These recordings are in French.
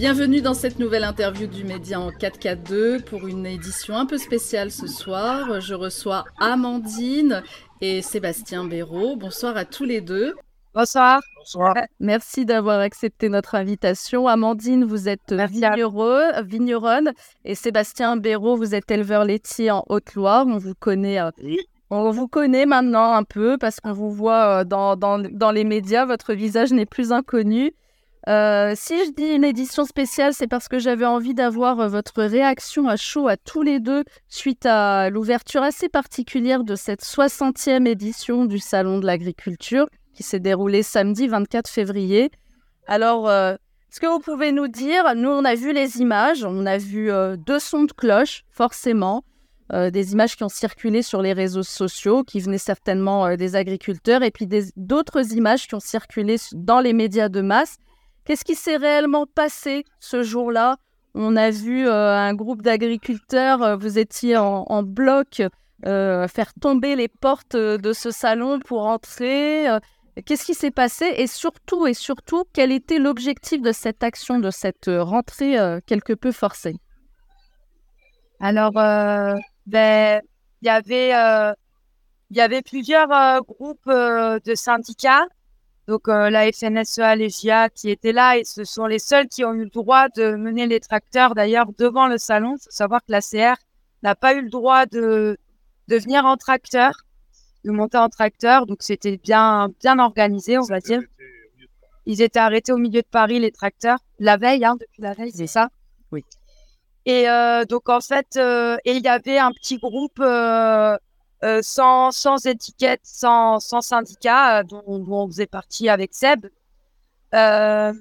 Bienvenue dans cette nouvelle interview du Média en 442 pour une édition un peu spéciale ce soir. Je reçois Amandine et Sébastien Béraud. Bonsoir à tous les deux. Bonsoir. Bonsoir. Merci d'avoir accepté notre invitation. Amandine, vous êtes vigneronne et Sébastien Béraud, vous êtes éleveur laitier en Haute-Loire. On vous connaît. Euh, on vous connaît maintenant un peu parce qu'on vous voit euh, dans, dans, dans les médias. Votre visage n'est plus inconnu. Euh, si je dis une édition spéciale, c'est parce que j'avais envie d'avoir euh, votre réaction à chaud à tous les deux suite à l'ouverture assez particulière de cette 60e édition du Salon de l'Agriculture qui s'est déroulée samedi 24 février. Alors, euh, est-ce que vous pouvez nous dire, nous on a vu les images, on a vu deux sons de cloche, forcément, des images qui ont circulé sur les réseaux sociaux, qui venaient certainement des agriculteurs, et puis d'autres images qui ont circulé dans les médias de masse. Qu'est-ce qui s'est réellement passé ce jour-là? On a vu euh, un groupe d'agriculteurs, euh, vous étiez en, bloc, euh, faire tomber les portes de ce salon pour entrer. Qu'est-ce qui s'est passé? Et surtout, et surtout, quel était l'objectif de cette action, de cette rentrée quelque peu forcée? Alors, ben, il y avait, il y avait plusieurs groupes de syndicats donc euh, la FNSEA, les GIA qui étaient là et ce sont les seuls qui ont eu le droit de mener les tracteurs d'ailleurs devant le salon. Il faut savoir que la CR n'a pas eu le droit de, de venir en tracteur, de monter en tracteur. Donc c'était bien, bien organisé, on va dire. Ils étaient arrêtés au milieu de Paris, les tracteurs, la veille, hein, depuis la veille, c'est ça? Oui. Et euh, donc en fait, euh, et il y avait un petit groupe euh, sans, sans étiquette, sans, sans syndicat, euh, dont, on faisait partie avec Seb. Euh,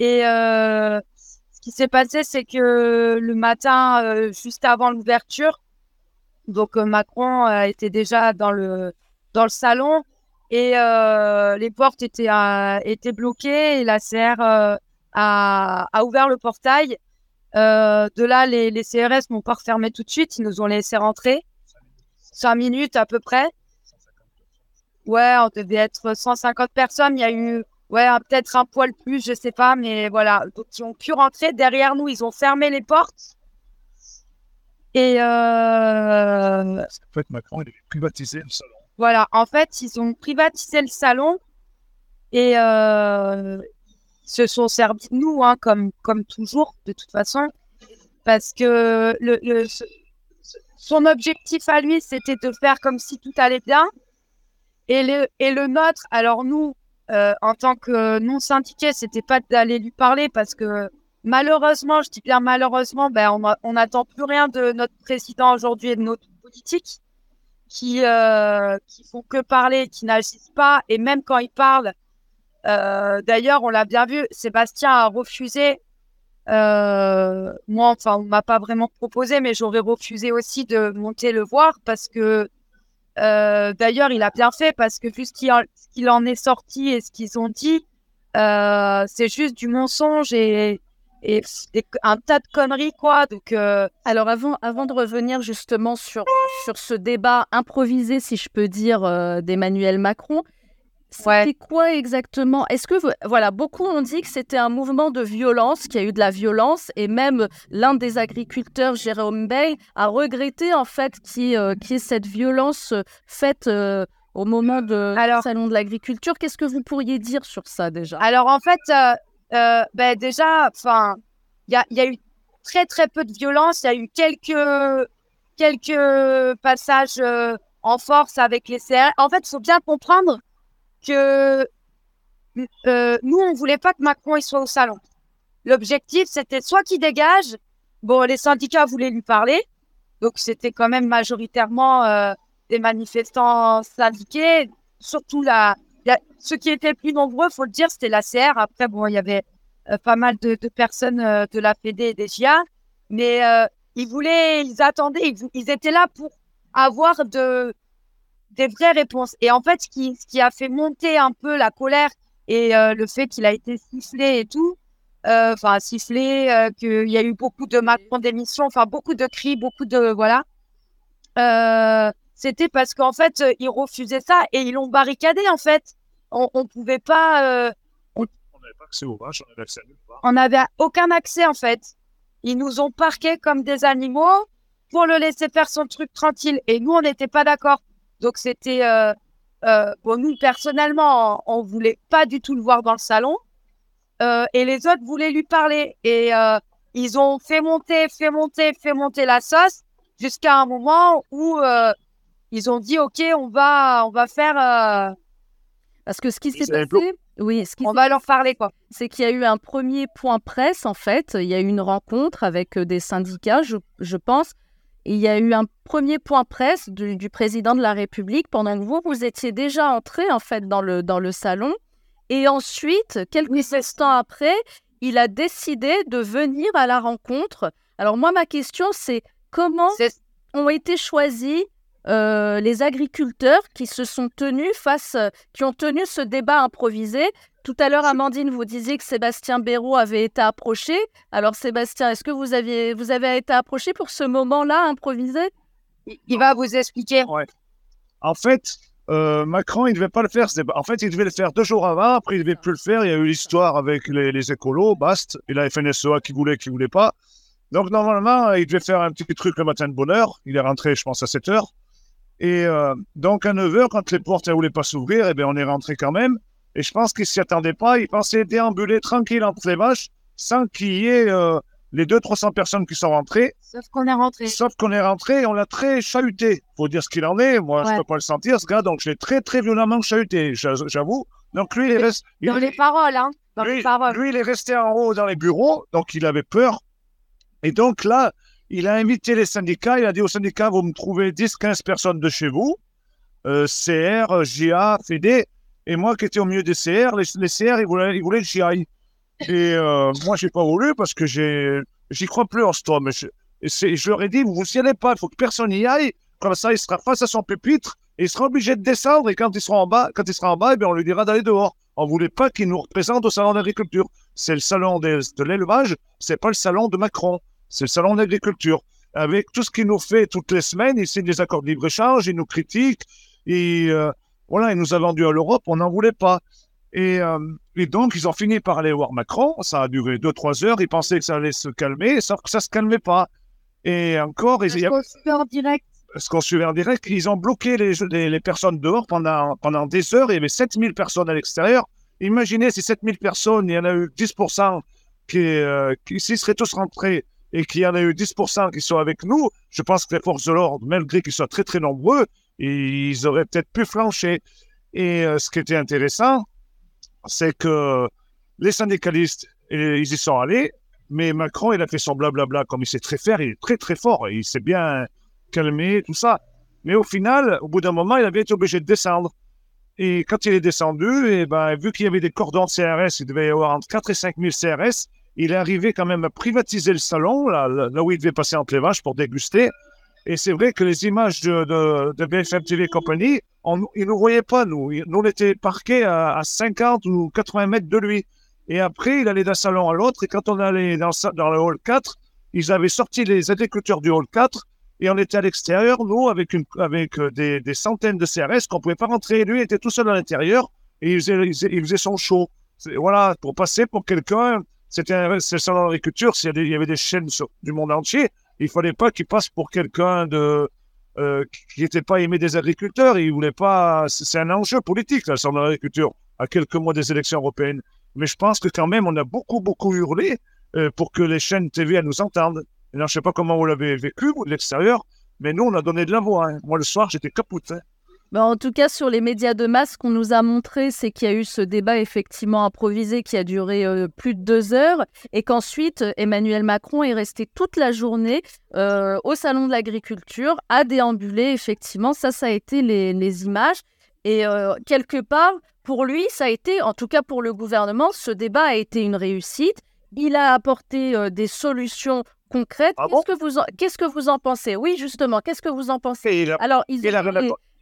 et ce qui s'est passé, c'est que le matin, juste avant l'ouverture, donc Macron était déjà dans le, dans le salon et les portes étaient, étaient bloquées et la CR a, a, ouvert le portail. de là, les, les CRS n'ont pas refermé tout de suite, ils nous ont laissé rentrer. 5 minutes à peu près. Ouais, on devait être 150 personnes. Il y a eu, ouais, peut-être un poil plus, je sais pas, mais voilà. Donc, ils ont pu rentrer. Derrière nous, ils ont fermé les portes. Et. Euh... En fait, Macron, il a privatisé le salon. Voilà, en fait, ils ont privatisé le salon et euh, se sont servis de nous, hein, comme, comme toujours, de toute façon. Parce que le, le, son objectif à lui, c'était de faire comme si tout allait bien. Et le, nôtre, alors nous, euh, en tant que non syndiqués, c'était pas d'aller lui parler parce que malheureusement, je dis bien malheureusement, ben on n'attend plus rien de notre président aujourd'hui et de notre politique qui euh, qui font que parler, qui n'agissent pas. Et même quand ils parlent, euh, d'ailleurs, on l'a bien vu, Sébastien a refusé euh, moi, enfin, on m'a pas vraiment proposé, mais j'aurais refusé aussi de monter le voir parce que, euh, d'ailleurs, il a bien fait parce que vu ce qu'il en, est sorti et ce qu'ils ont dit, euh, c'est juste du mensonge et, et, un tas de conneries, quoi. Donc, alors avant, avant de revenir justement sur sur ce débat improvisé, si je peux dire, d'Emmanuel Macron. C'était quoi exactement? Est-ce que, voilà, beaucoup ont dit que c'était un mouvement de violence, qu'il y a eu de la violence, et même l'un des agriculteurs, Jérôme Bay, a regretté en fait qu'il y, ait cette violence euh, faite euh, au moment Alors, salon de l'agriculture. Qu'est-ce que vous pourriez dire sur ça déjà? Alors en fait, euh, ben, déjà, enfin, il y a, eu très très peu de violence. Il y a eu quelques quelques passages en force avec les CR. En fait, il faut bien comprendre que euh, nous, on voulait pas que Macron il soit au salon. L'objectif, c'était soit qu'il dégage. Bon, les syndicats voulaient lui parler, donc c'était quand même majoritairement euh, des manifestants syndiqués. Surtout la, ceux qui étaient plus nombreux, faut le dire, c'était la CR. Après, bon, il y avait euh, pas mal de, personnes de la PD et des GIA, mais ils voulaient, ils attendaient, ils étaient là pour avoir de, des vraies réponses. Et en fait, ce qui, ce qui a fait monter un peu la colère et euh, le fait qu'il a été sifflé et tout, euh, enfin sifflé, euh, qu'il y a eu beaucoup de Macron d'émission, enfin beaucoup de cris, beaucoup de voilà. C'était parce qu'en fait, ils refusaient ça et ils l'ont barricadé en fait. On, ne pouvait pas. On... n'avait pas accès aux vaches, on n'avait accès à nulle part. On n'avait aucun accès en fait. Ils nous ont parqués comme des animaux pour le laisser faire son truc tranquille. Et nous, on n'était pas d'accord. Donc c'était... Euh, euh, bon, nous, personnellement, on, ne voulait pas du tout le voir dans le salon. Euh, et les autres voulaient lui parler. Et euh, ils ont fait monter, fait monter, fait monter la sauce jusqu'à un moment où euh, ils ont dit OK, on va, on va faire. euh, Parce que ce qui s'est passé, oui, ce qui on va leur parler quoi. c'est qu'il y a eu un premier point presse, en fait. Il y a eu une rencontre avec des syndicats, je, je pense. Il y a eu un premier point presse du, du président de la République pendant que vous, vous étiez déjà entré, en fait, dans le, dans le salon. Et ensuite, quelques Oui, instants après, il a décidé de venir à la rencontre. Alors moi, ma question, c'est comment ont été choisis euh, les agriculteurs qui se sont tenus face, qui ont tenu ce débat improvisé. Tout à l'heure, Amandine, vous disiez que Sébastien Béraud avait été approché. Alors, Sébastien, est-ce que vous, aviez, vous avez été approché pour ce moment-là improvisé? Il va vous expliquer. En fait, euh, Macron, il ne devait pas le faire. En fait, il devait le faire deux jours avant. Après, il ne devait plus le faire. Il y a eu l'histoire avec les, les écolos, Bast, et la FNSEA qui voulait, qui voulait pas. Donc, normalement, il devait faire un petit truc le matin de bonne heure. Il est rentré, je pense, à 7 heures. Et euh, donc, à 9 heures, quand les portes ne voulaient pas s'ouvrir, eh bien, on est rentré quand même. Et je pense qu'il ne s'y attendait pas. Il pensait déambuler tranquille entre les vaches sans qu'il y ait euh, les 200-300 personnes qui sont rentrées. Sauf qu'on est rentré. Sauf qu'on est rentré et on l'a très chahuté. Faut dire ce qu'il en est. Moi, je Ouais. peux pas le sentir, ce gars. Donc, je l'ai très, très violemment chahuté, j'a- j'avoue. Donc, lui, il est resté. il- Dans les paroles, hein. Dans les lui, paroles. lui, il est resté en haut dans les bureaux. Donc, il avait peur. Et donc, là, il a invité les syndicats. Il a dit aux syndicats vous me trouvez 10-15 personnes de chez vous, euh, CR, JA, FED. Et moi, qui étais au milieu des CR, les, les CR, ils voulaient, ils voulaient que j'y aille. Et euh, moi, j'ai pas voulu parce que j'ai, j'y crois plus en ce homme. Je, je leur ai dit, vous n'y allez pas, il faut que personne y aille. Comme ça, il sera face à son pupitre et il sera obligé de descendre. Et quand il sera en bas, quand il sera en bas, eh bien, on lui dira d'aller dehors. On voulait pas qu'il nous représente au salon d'agriculture. C'est le salon des- de l'élevage, c'est pas le salon de Macron. C'est le salon d'agriculture. Avec tout ce qu'il nous fait toutes les semaines, il signe des accords de libre-échange, il nous critique. Et euh, voilà, il nous a vendu à l'Europe, on n'en voulait pas. Et, euh, et donc, ils ont fini par aller voir Macron. Ça a duré 2-3 heures. Ils pensaient que ça allait se calmer, sauf que ça ne se calmait pas. Et encore, ils, a- en direct? ce qu'on suivait en direct, ils ont bloqué les, les, les personnes dehors pendant, pendant des heures. Il y avait 7000 personnes à l'extérieur. Imaginez si 7000 personnes, il y en a eu 10% qui, euh, qui s'y seraient tous rentrés et qu'il y en a eu 10% qui sont avec nous, je pense que les forces de l'ordre, malgré qu'ils soient très très nombreux, ils auraient peut-être pu flancher. Et euh, ce qui était intéressant, c'est que les syndicalistes, eh, ils y sont allés, mais Macron, il a fait son blablabla comme il sait très faire, il est très très fort, il s'est bien calmé, tout ça. Mais au final, au bout d'un moment, il avait été obligé de descendre. Et quand il est descendu, et ben, vu qu'il y avait des cordons de CRS, il devait y avoir entre 4 et 5 000 CRS, il est arrivé quand même à privatiser le salon, là où il devait passer entre les vaches pour déguster. Et c'est vrai que les images de, de, BFM TV Company, on, ils ne nous voyaient pas, nous. Nous, on était parqués à, à 50 ou 80 mètres de lui. Et après, il allait d'un salon à l'autre. Et quand on allait dans, dans le hall 4, ils avaient sorti les agriculteurs du hall 4. Et on était à l'extérieur, nous, avec, avec euh, des, des centaines de CRS qu'on ne pouvait pas rentrer. Lui était tout seul à l'intérieur. Et il faisait, il faisait, son show. Voilà, pour passer pour quelqu'un. C'était le salon d'agriculture. Il y avait des chaînes du monde entier. Il fallait pas qu'il passe pour quelqu'un de euh, qui n'était pas aimé des agriculteurs. Il voulait pas. C'est un enjeu politique, là, sur l'agriculture, à quelques mois des élections européennes. Mais je pense que quand même, on a beaucoup, beaucoup hurlé euh, pour que les chaînes TV nous entendent. Et là, je sais pas comment vous l'avez vécu, vous, de l'extérieur, mais nous, on a donné de la voix. hein. Moi, le soir, j'étais capoute. hein. Ben, en tout cas, sur les médias de masse, ce qu'on nous a montré, c'est qu'il y a eu ce débat effectivement improvisé qui a duré euh, plus de deux heures et qu'ensuite, Emmanuel Macron est resté toute la journée euh, au Salon de l'Agriculture à déambuler. Effectivement, ça, ça a été les, les images. Et euh, quelque part, pour lui, ça a été, en tout cas pour le gouvernement, ce débat a été une réussite. Il a apporté des solutions concrètes. Ah qu'est-ce, que vous en, qu'est-ce que vous en pensez? Oui, justement, qu'est-ce que vous en pensez? Et il a- Alors, ils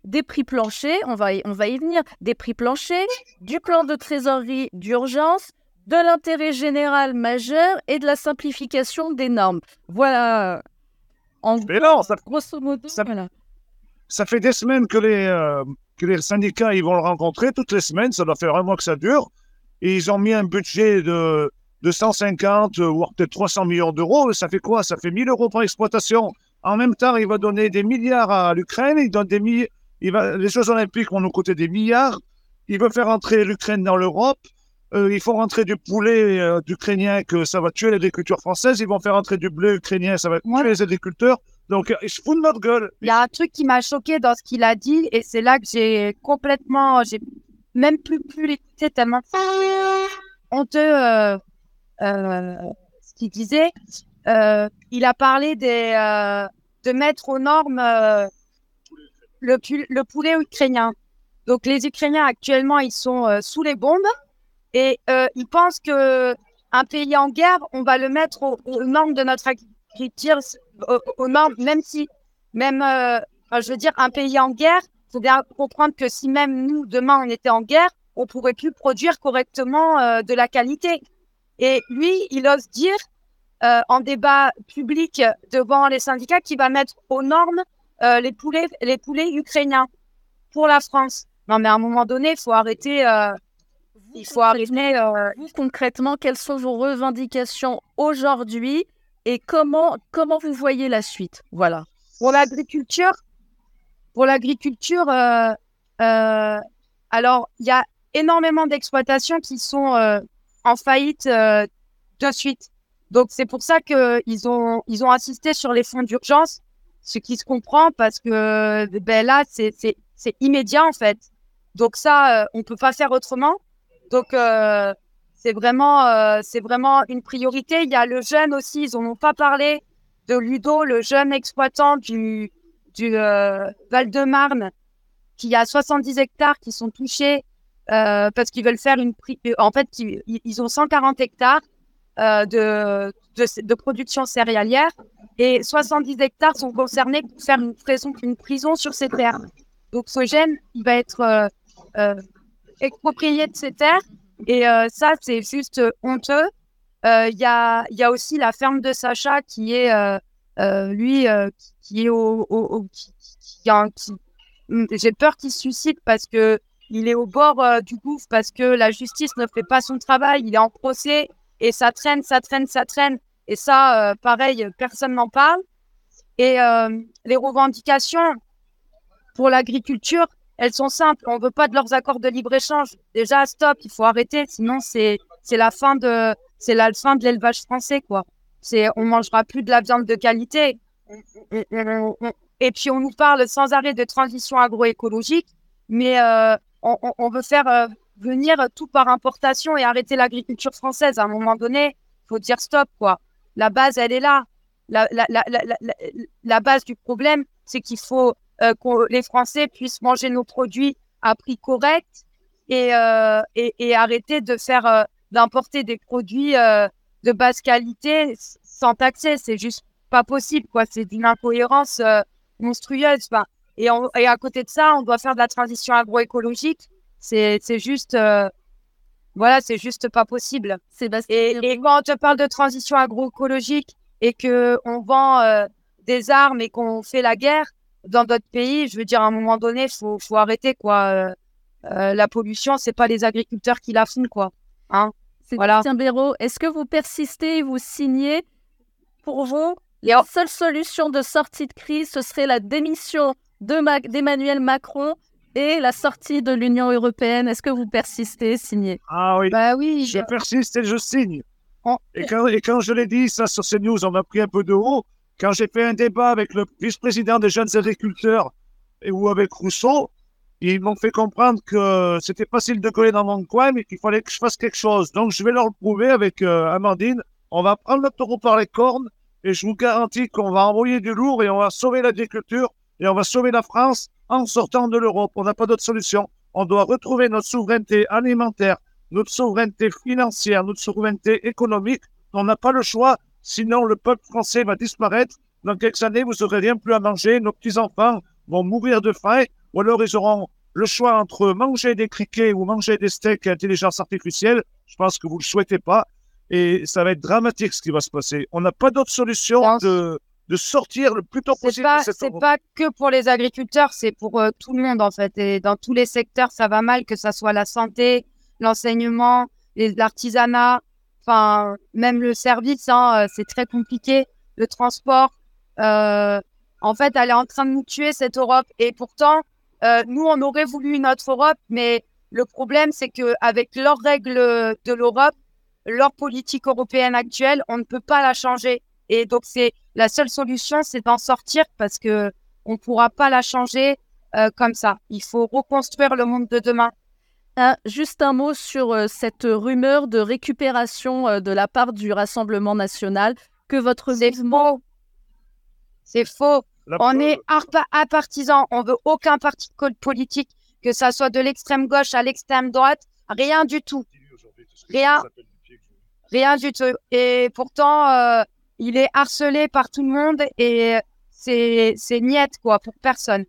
des prix planchers, on va, y, on va y venir, des prix planchers, du plan de trésorerie d'urgence, de l'intérêt général majeur et de la simplification des normes. Voilà, en Mais non, ça, grosso modo, Ça- voilà. ça fait des semaines que les, euh, que les syndicats ils vont le rencontrer, toutes les semaines, ça doit faire un mois que ça dure. et ils ont mis un budget de, de 150 ou peut-être 300 millions d'euros. Ça fait quoi? Ça fait 1000 euros par exploitation. En même temps, il va donner des milliards à l'Ukraine. Il donne des. Il va, les Jeux Olympiques vont nous coûter des milliards. Il veut faire entrer l'Ukraine dans l'Europe. Euh, il faut rentrer du poulet euh, d'Ukrainien que ça va tuer l'agriculture française. Ils vont faire entrer du bleu ukrainien, ça va tuer les agriculteurs. Donc, ils se foutent de notre gueule. Il y a un truc qui m'a choqué dans ce qu'il a dit, et c'est là que j'ai complètement, j'ai même plus pu l'écouter tellement honteux euh, euh, ce qu'il disait. Euh, il a parlé des, euh, de mettre aux normes euh, le, le, poulet ukrainien. Donc les Ukrainiens actuellement, ils sont euh, sous les bombes et ils pensent que un pays en guerre, on va le mettre aux, aux normes de notre agriculture aux, normes, même si, même, euh, je veux dire, un pays en guerre, il faut bien comprendre que si même nous, demain, on était en guerre, on pourrait plus produire correctement euh, de la qualité. Et lui, il ose dire euh, en débat public devant les syndicats qu'il va mettre aux normes euh, les poulets, les poulets ukrainiens pour la France. Non, mais à un moment donné, il faut arrêter. Euh, il faut arrêter. Euh, vous, concrètement, quelles sont vos revendications aujourd'hui et comment, comment vous voyez la suite? Voilà. Pour l'agriculture, pour l'agriculture, euh, euh, alors il y a énormément d'exploitations qui sont euh, en faillite euh, de suite. Donc c'est pour ça que ils ont ils ont insisté sur les fonds d'urgence, ce qui se comprend parce que ben là c'est immédiat en fait. Donc ça euh, on peut pas faire autrement. Donc euh, c'est vraiment, euh, vraiment une priorité. Il y a le jeune aussi, ils n'en ont pas parlé, de Ludo, le jeune exploitant du, du Val-de-Marne, qui a 70 hectares qui sont touchés parce qu'ils veulent faire une... En fait, ils, ils ont 140 hectares euh, de, production céréalière et 70 hectares sont concernés pour faire une prison, sur ces terres. Donc ce il va être euh, euh, exproprié de ses terres et ça, c'est juste honteux. Il y, a, a aussi la ferme de Sacha qui est, lui, qui est au. qui J'ai peur qu'il se suicide parce que il est au bord du gouffre, parce que la justice ne fait pas son travail. Il est en procès et ça traîne, ça traîne, ça traîne. Et ça, pareil, personne n'en parle. Et les revendications pour l'agriculture, elles sont simples. On veut pas de leurs accords de libre-échange. Déjà, stop, il faut arrêter. Sinon, c'est, la fin de, c'est la fin de l'élevage français, quoi. C'est, on mangera plus de la viande de qualité. Et puis, on nous parle sans arrêt de transition agroécologique, mais euh, on, veut faire euh, venir tout par importation et arrêter l'agriculture française. À un moment donné, faut dire stop, quoi. La base, elle est là. La, la, la, la, base du problème, c'est qu'il faut euh, que les Français puissent manger nos produits à prix correct et, euh, et, arrêter de faire euh, d'importer des produits de basse qualité sans taxer. C'est juste pas possible, quoi. C'est d'une incohérence monstrueuse. Et, et à côté de ça, on doit faire de la transition agroécologique. C'est juste euh, voilà, c'est juste pas possible. Et, et, quand on te parle de transition agroécologique et que on vend euh, des armes et qu'on fait la guerre dans d'autres pays, je veux dire, à un moment donné, faut, faut arrêter quoi. Euh, la pollution, c'est pas les agriculteurs qui la font quoi. Hein? Sébastien voilà. Béraud, est-ce que vous persistez et vous signez Pour vous, la seule solution de sortie de crise, ce serait la démission d'Emmanuel Macron et la sortie de l'Union européenne. Est-ce que vous persistez, signez Ah oui. Bah oui. Je, je... persiste et je signe. Oh. Et, quand, et quand je l'ai dit, ça sur CNews, on m'a pris un peu de haut. Quand j'ai fait un débat avec le vice-président des jeunes agriculteurs et, ou avec Rousseau, ils m'ont fait comprendre que c'était facile de coller dans mon coin, mais qu'il fallait que je fasse quelque chose. Donc, je vais leur le prouver avec euh, Amandine. On va prendre le taureau par les cornes et je vous garantis qu'on va envoyer du lourd et on va sauver l'agriculture et on va sauver la France en sortant de l'Europe. On n'a pas d'autre solution. On doit retrouver notre souveraineté alimentaire, notre souveraineté financière, notre souveraineté économique. On n'a pas le choix, sinon le peuple français va disparaître. Dans quelques années, vous n'aurez rien plus à manger. Nos petits-enfants vont mourir de faim ou alors ils auront le choix entre manger des criquets ou manger des steaks à intelligence artificielle. Je pense que vous ne le souhaitez pas. Et ça va être dramatique ce qui va se passer. On n'a pas d'autre solution de, de sortir le plus tôt possible. C'est pas, pas que pour les agriculteurs, c'est pour euh, tout le monde en fait. Et dans tous les secteurs, ça va mal, que ça soit la santé, l'enseignement, l'artisanat, enfin, même le service, hein, c'est très compliqué. Le transport, en fait, elle est en train de nous tuer, cette Europe. Et pourtant, nous, on aurait voulu une autre Europe, mais le problème, c'est qu'avec leurs règles de l'Europe, leur politique européenne actuelle, on ne peut pas la changer. Et donc, c'est la seule solution, c'est d'en sortir parce que on ne pourra pas la changer euh, comme ça. Il faut reconstruire le monde de demain. Ah, juste un mot sur euh, cette rumeur de récupération euh, de la part du Rassemblement national que votre C'est faux. C'est faux. on est apartisan. On veut aucun parti politique, que ça soit de l'extrême gauche à l'extrême droite. Rien du tout. Rien. Rien du tout. Et pourtant, il est harcelé par tout le monde et c'est, c'est quoi, pour personne.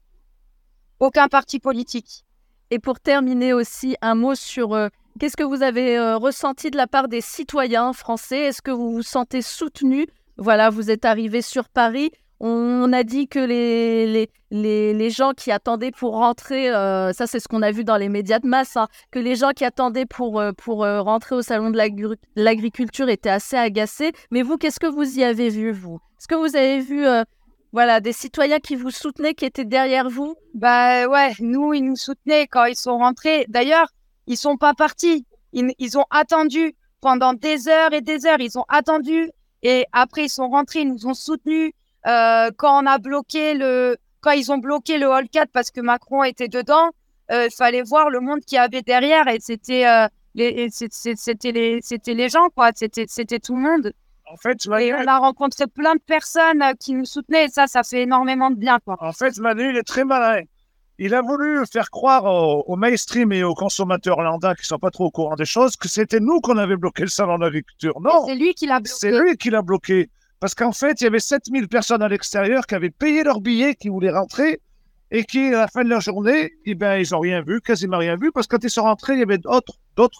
Aucun parti politique. Et pour terminer aussi, un mot sur euh, qu'est-ce que vous avez euh, ressenti de la part des citoyens français? Est-ce que vous vous sentez soutenu? Voilà, vous êtes arrivé sur Paris. On a dit que les, les, les, gens qui attendaient pour rentrer, euh, ça c'est ce qu'on a vu dans les médias de masse, hein, que les gens qui attendaient pour, euh, pour euh, rentrer au salon de l'agriculture étaient assez agacés. Mais vous, qu'est-ce que vous y avez vu, vous? Est-ce que vous avez vu voilà, des citoyens qui vous soutenaient, qui étaient derrière vous? Bah ouais, nous, ils nous soutenaient quand ils sont rentrés. D'ailleurs, ils sont pas partis. Ils, ils ont attendu pendant des heures et des heures. Ils ont attendu et après, ils sont rentrés, ils nous ont soutenus. Euh, quand on a bloqué le, quand ils ont bloqué le hall 4 parce que Macron était dedans, euh, il fallait voir le monde qu'il y avait derrière et c'était euh, les, c'était les, c'était les gens quoi, c'était, c'était tout le monde. En fait, et on a rencontré plein de personnes qui nous soutenaient et ça, ça fait énormément de bien quoi. En fait, Manu, il est très malin. Il a voulu faire croire aux, mainstream et aux consommateurs lambda qui sont pas trop au courant des choses que c'était nous qu'on avait bloqué le salon d'agriculture. Non, c'est lui qui l'a bloqué. C'est lui qui l'a bloqué. Parce qu'en fait, il y avait 7000 personnes à l'extérieur qui avaient payé leur billet, qui voulaient rentrer, et qui, à la fin de la journée, eh ben, ils n'ont rien vu, quasiment rien vu, parce que quand ils sont rentrés, il y avait d'autres,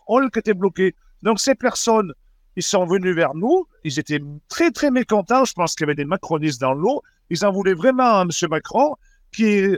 halls qui étaient bloqués. Donc, ces personnes, ils sont venus vers nous, ils étaient très, très mécontents. Je pense qu'il y avait des macronistes dans l'eau. Ils en voulaient vraiment à M. Macron, qui,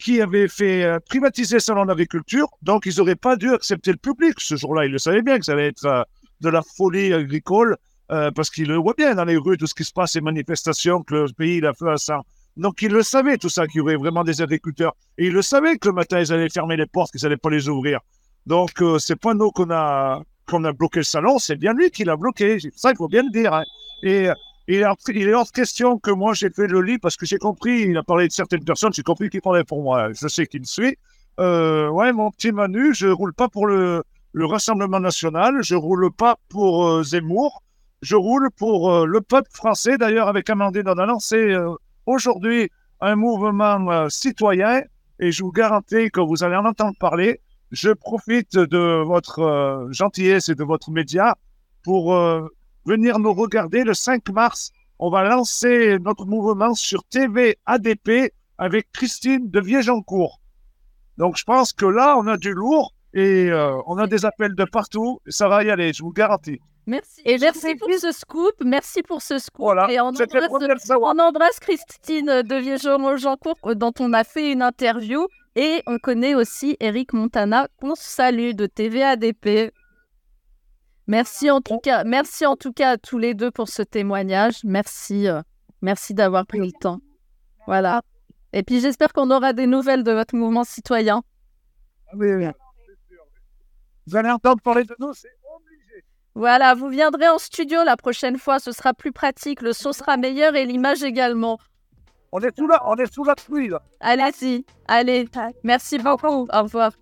qui avait fait euh, privatiser salon d'agriculture. Donc, ils n'auraient pas dû accepter le public. Ce jour-là, ils le savaient bien que ça allait être euh, de la folie agricole euh, parce qu'il le voit bien dans les rues, tout ce qui se passe, ces manifestations, que le pays il a fait à ça. Donc il le savait, tout ça, qu'il y aurait vraiment des agriculteurs. Et il le savait que le matin, ils allaient fermer les portes, qu'ils n'allaient pas les ouvrir. Donc euh, c'est pas nous qu'on a, qu'on a bloqué le salon, c'est bien lui qui l'a bloqué. Ça, il faut bien le dire. Hein. Et il est, hors de question que moi j'ai fait le lit parce que j'ai compris, il a parlé de certaines personnes, j'ai compris qu'il parlait pour moi. Je sais qu'il me suit. Euh, ouais, mon petit Manu, je roule pas pour le, le Rassemblement national, je roule pas pour Zemmour, je roule pour euh, le peuple français. D'ailleurs, avec Amandine, on a lancé euh, aujourd'hui un mouvement euh, citoyen et je vous garantis que vous allez en entendre parler. Je profite de votre gentillesse et de votre média pour venir nous regarder le 5 mars. On va lancer notre mouvement sur TV ADP avec Christine de Viégeancourt. Donc, je pense que là, on a du lourd et on a des appels de partout. Ça va y aller, je vous garantis. Merci. Et merci pour ce scoop. Merci pour ce scoop. Voilà, et on embrasse, Christine de Vieux-Jancourt euh, dont on a fait une interview. Et on connaît aussi Eric Montana qu'on salue de TVADP. Merci en tout cas, merci en tout cas à tous les deux pour ce témoignage. Merci, euh, merci d'avoir pris le temps. Voilà. Et puis j'espère qu'on aura des nouvelles de votre mouvement citoyen. Oui, oui. Vous allez entendre parler de nous, c'est voilà, vous viendrez en studio la prochaine fois, ce sera plus pratique, le son sera meilleur et l'image également. On est tout là, on est sous la pluie là. Allez-y, allez, merci beaucoup, au revoir.